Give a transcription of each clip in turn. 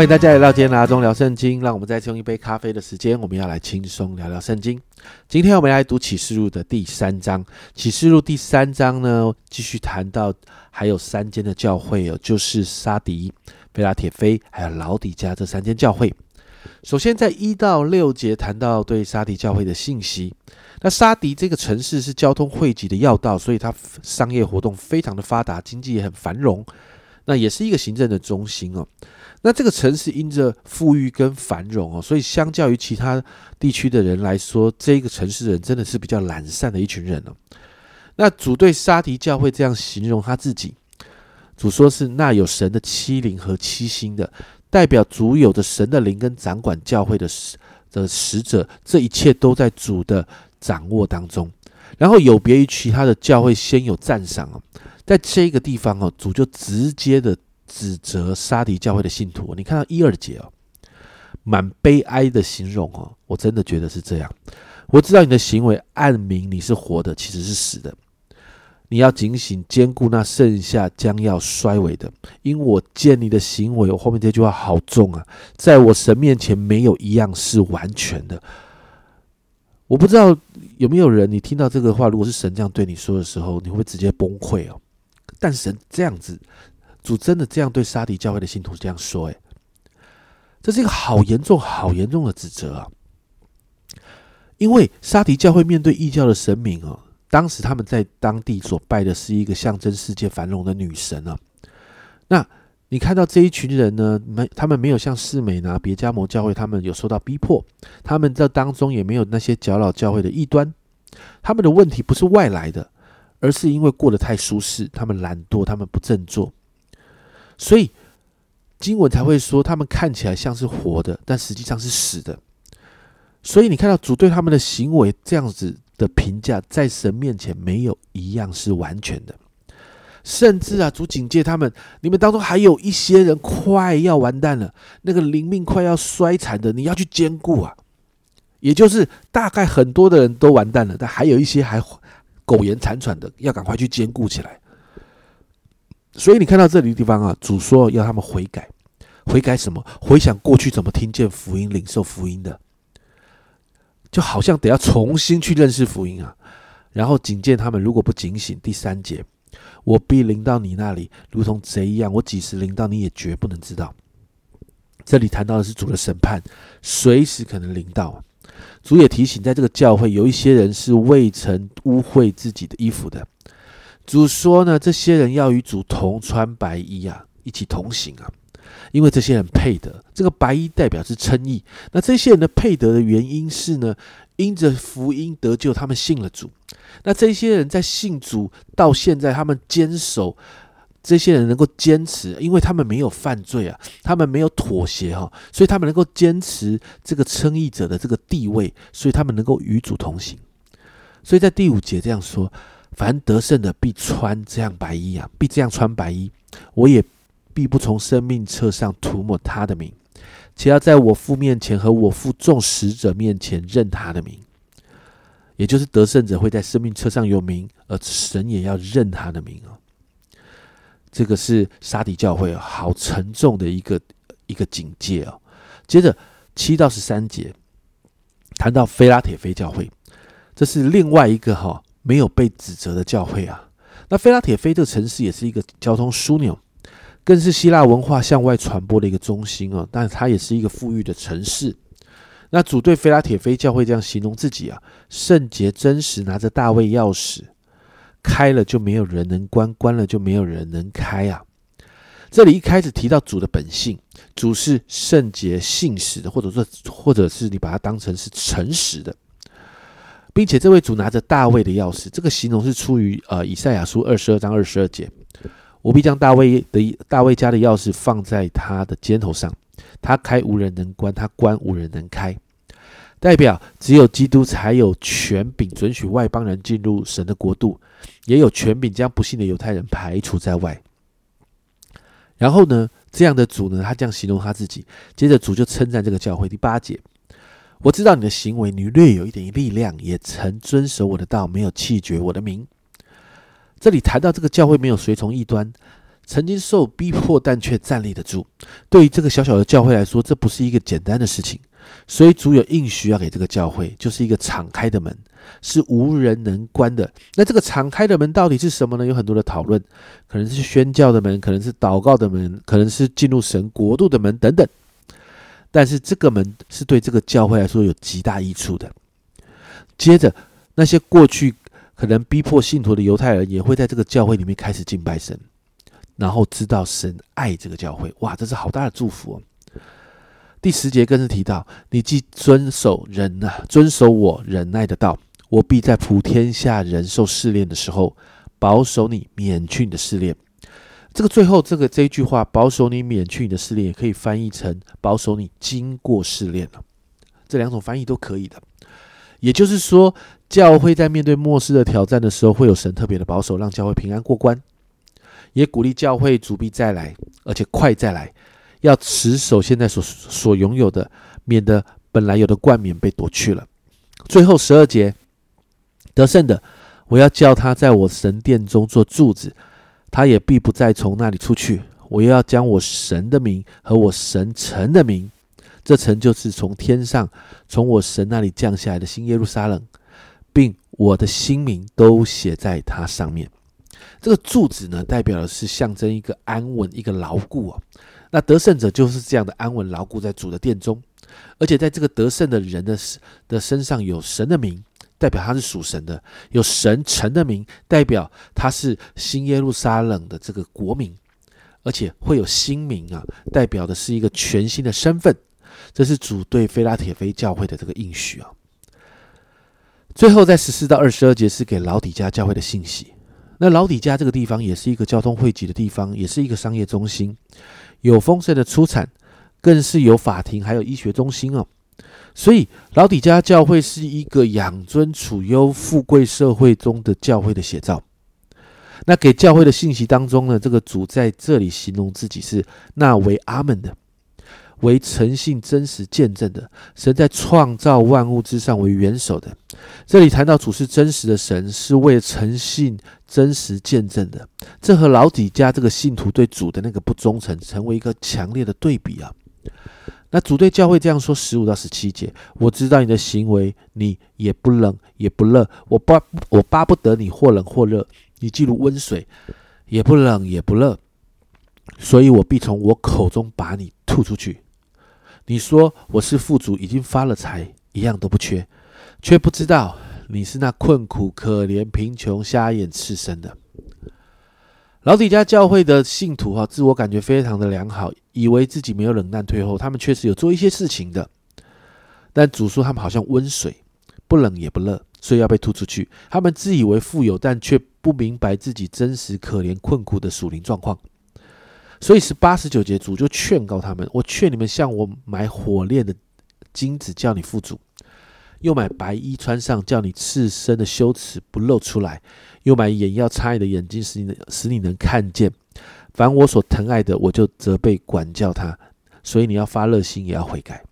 欢迎大家来到今天的阿中聊圣经。让我们再次用一杯咖啡的时间，我们要来轻松聊聊圣经。今天我们来读启示录的第三章。启示录第三章呢，继续谈到还有三间的教会哦，就是沙迪、菲拉铁菲还有老底加这三间教会。首先在一到六节谈到对沙迪教会的信息。那沙迪这个城市是交通汇集的要道，所以它商业活动非常的发达，经济也很繁荣。那也是一个行政的中心哦。那这个城市因着富裕跟繁荣哦，所以相较于其他地区的人来说，这个城市的人真的是比较懒散的一群人哦。那主对沙迪教会这样形容他自己，主说是那有神的七灵和七星的，代表主有着神的灵跟掌管教会的使的使者，这一切都在主的掌握当中。然后有别于其他的教会，先有赞赏哦，在这个地方哦，主就直接的。指责沙迪教会的信徒，你看到一二节哦，蛮悲哀的形容哦，我真的觉得是这样。我知道你的行为暗明你是活的，其实是死的。你要警醒，兼顾那剩下将要衰微的，因我见你的行为，我后面这句话好重啊，在我神面前没有一样是完全的。我不知道有没有人，你听到这个话，如果是神这样对你说的时候，你会直接崩溃哦。但神这样子。主真的这样对沙迪教会的信徒这样说：“诶，这是一个好严重、好严重的指责啊！因为沙迪教会面对异教的神明啊，当时他们在当地所拜的是一个象征世界繁荣的女神啊。那你看到这一群人呢，没他们没有像世美拿别加摩教会，他们有受到逼迫，他们这当中也没有那些搅扰教会的异端。他们的问题不是外来的，而是因为过得太舒适，他们懒惰，他们不振作。”所以经文才会说，他们看起来像是活的，但实际上是死的。所以你看到主对他们的行为这样子的评价，在神面前没有一样是完全的。甚至啊，主警戒他们：你们当中还有一些人快要完蛋了，那个灵命快要衰残的，你要去兼顾啊。也就是大概很多的人都完蛋了，但还有一些还苟延残喘的，要赶快去兼顾起来。所以你看到这里的地方啊，主说要他们悔改，悔改什么？回想过去怎么听见福音、领受福音的，就好像得要重新去认识福音啊。然后警戒他们，如果不警醒，第三节，我必临到你那里，如同贼一样。我几时临到，你也绝不能知道。这里谈到的是主的审判，随时可能临到。主也提醒，在这个教会有一些人是未曾污秽自己的衣服的。主说呢，这些人要与主同穿白衣啊，一起同行啊，因为这些人配得。这个白衣代表是称义。那这些人的配得的原因是呢，因着福音得救，他们信了主。那这些人在信主到现在，他们坚守，这些人能够坚持，因为他们没有犯罪啊，他们没有妥协哈，所以他们能够坚持这个称义者的这个地位，所以他们能够与主同行。所以在第五节这样说。凡得胜的必穿这样白衣啊，必这样穿白衣。我也必不从生命册上涂抹他的名，且要在我父面前和我父众使者面前认他的名。也就是得胜者会在生命册上有名，而神也要认他的名啊。这个是沙底教会好沉重的一个一个警戒哦。接着七到十三节谈到菲拉铁菲教会，这是另外一个哈。没有被指责的教会啊，那菲拉铁菲这个城市也是一个交通枢纽，更是希腊文化向外传播的一个中心哦。但它也是一个富裕的城市。那主对菲拉铁菲教会这样形容自己啊：圣洁真实，拿着大卫钥匙，开了就没有人能关，关了就没有人能开啊。这里一开始提到主的本性，主是圣洁信实的，或者说，或者是你把它当成是诚实的。并且这位主拿着大卫的钥匙，这个形容是出于呃以赛亚书二十二章二十二节。我必将大卫的大卫家的钥匙放在他的肩头上，他开无人能关，他关无人能开。代表只有基督才有权柄准许外邦人进入神的国度，也有权柄将不幸的犹太人排除在外。然后呢，这样的主呢，他这样形容他自己。接着主就称赞这个教会，第八节。我知道你的行为，你略有一点力量，也曾遵守我的道，没有弃绝我的名。这里谈到这个教会没有随从异端，曾经受逼迫，但却站立得住。对于这个小小的教会来说，这不是一个简单的事情。所以主有应许要给这个教会，就是一个敞开的门，是无人能关的。那这个敞开的门到底是什么呢？有很多的讨论，可能是宣教的门，可能是祷告的门，可能是进入神国度的门等等。但是这个门是对这个教会来说有极大益处的。接着，那些过去可能逼迫信徒的犹太人，也会在这个教会里面开始敬拜神，然后知道神爱这个教会。哇，这是好大的祝福哦！第十节更是提到：你既遵守忍呐，遵守我忍耐的道，我必在普天下人受试炼的时候，保守你，免去你的试炼。这个最后这个这一句话，保守你免去你的试炼，也可以翻译成保守你经过试炼了。这两种翻译都可以的。也就是说，教会在面对末世的挑战的时候，会有神特别的保守，让教会平安过关。也鼓励教会主必再来，而且快再来，要持守现在所所拥有的，免得本来有的冠冕被夺去了。最后十二节，得胜的，我要叫他在我神殿中做柱子。他也必不再从那里出去。我又要将我神的名和我神城的名，这城就是从天上从我神那里降下来的新耶路撒冷，并我的新名都写在它上面。这个柱子呢，代表的是象征一个安稳、一个牢固啊。那得胜者就是这样的安稳牢固在主的殿中，而且在这个得胜的人的的身上有神的名。代表他是属神的，有神城的名，代表他是新耶路撒冷的这个国民，而且会有新名啊，代表的是一个全新的身份。这是主对菲拉铁菲教会的这个应许啊。最后在十四到二十二节是给老底家教会的信息。那老底家这个地方也是一个交通汇集的地方，也是一个商业中心，有丰盛的出产，更是有法庭，还有医学中心哦。所以，老底家教会是一个养尊处优、富贵社会中的教会的写照。那给教会的信息当中呢，这个主在这里形容自己是那为阿门的，为诚信真实见证的神，在创造万物之上为元首的。这里谈到主是真实的神，是为诚信真实见证的。这和老底家这个信徒对主的那个不忠诚，成为一个强烈的对比啊。那主对教会这样说：十五到十七节，我知道你的行为，你也不冷也不热，我巴我巴不得你或冷或热，你既如温水，也不冷也不热，所以我必从我口中把你吐出去。你说我是富足，已经发了财，一样都不缺，却不知道你是那困苦可怜、贫穷、瞎眼、赤身的。老底家教会的信徒哈，自我感觉非常的良好，以为自己没有冷淡退后。他们确实有做一些事情的，但主说他们好像温水，不冷也不热，所以要被吐出去。他们自以为富有，但却不明白自己真实可怜困苦的属灵状况。所以是八十九节，主就劝告他们：我劝你们向我买火炼的金子，叫你富足；又买白衣穿上，叫你赤身的羞耻不露出来。又买眼药擦你的眼睛，使你使你能看见。凡我所疼爱的，我就责备管教他。所以你要发热心，也要悔改。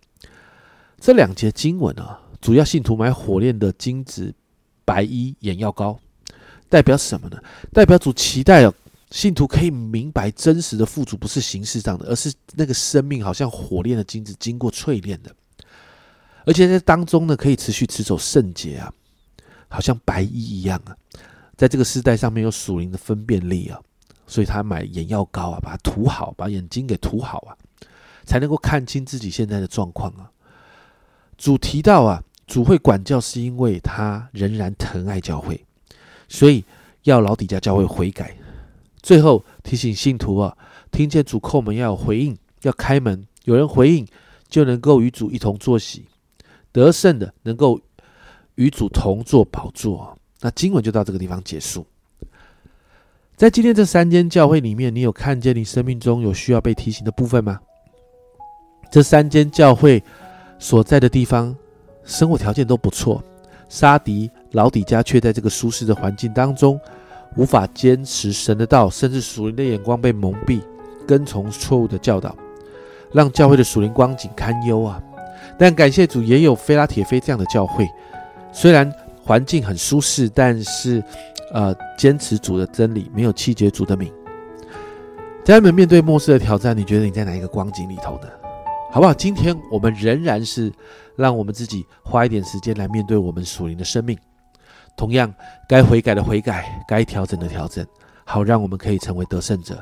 这两节经文啊，主要信徒买火炼的金子、白衣、眼药膏，代表什么呢？代表主期待信徒可以明白真实的富足不是形式上的，而是那个生命好像火炼的金子，经过淬炼的，而且在当中呢，可以持续持守圣洁啊，好像白衣一样啊。在这个时代上面有属灵的分辨力啊，所以他买眼药膏啊，把它涂好，把眼睛给涂好啊，才能够看清自己现在的状况啊。主提到啊，主会管教是因为他仍然疼爱教会，所以要老底家教会悔改。最后提醒信徒啊，听见主叩门要有回应，要开门，有人回应就能够与主一同坐席，得胜的能够与主同坐宝座。那经文就到这个地方结束。在今天这三间教会里面，你有看见你生命中有需要被提醒的部分吗？这三间教会所在的地方，生活条件都不错。沙迪、老底家却在这个舒适的环境当中，无法坚持神的道，甚至属灵的眼光被蒙蔽，跟从错误的教导，让教会的属灵光景堪忧啊！但感谢主，也有菲拉铁菲这样的教会，虽然。环境很舒适，但是，呃，坚持主的真理，没有气绝主的名。家人们，面对末世的挑战，你觉得你在哪一个光景里头呢？好不好？今天我们仍然是让我们自己花一点时间来面对我们属灵的生命。同样，该悔改的悔改，该调整的调整，好让我们可以成为得胜者，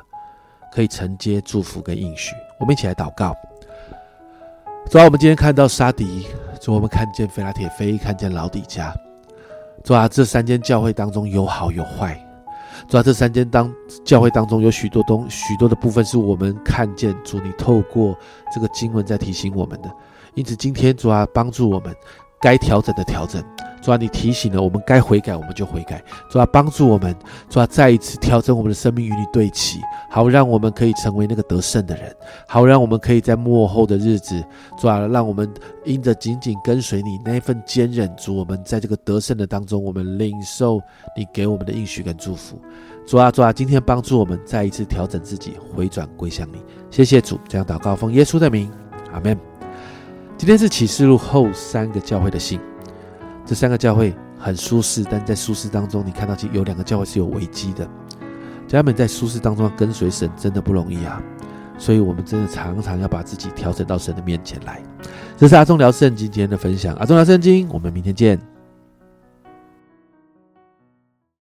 可以承接祝福跟应许。我们一起来祷告。主啊，我们今天看到沙迪，主我们看见菲拉铁菲，看见老底家。主啊，这三间教会当中有好有坏。主啊，这三间当教会当中有许多东许多的部分是我们看见主你透过这个经文在提醒我们的。因此，今天主啊，帮助我们该调整的调整。主啊，你提醒了我们该悔改，我们就悔改。主啊，帮助我们，主啊，再一次调整我们的生命与你对齐，好让我们可以成为那个得胜的人，好让我们可以在幕后的日子，主啊，让我们因着紧紧跟随你那份坚韧，主，我们在这个得胜的当中，我们领受你给我们的应许跟祝福。主啊，主啊，今天帮助我们再一次调整自己，回转归向你。谢谢主，这样祷告奉耶稣的名，阿门。今天是启示录后三个教会的信。这三个教会很舒适，但在舒适当中，你看到其有两个教会是有危机的。家人们在舒适当中跟随神真的不容易啊，所以我们真的常常要把自己调整到神的面前来。这是阿忠聊圣经今天的分享，阿忠聊圣经，我们明天见。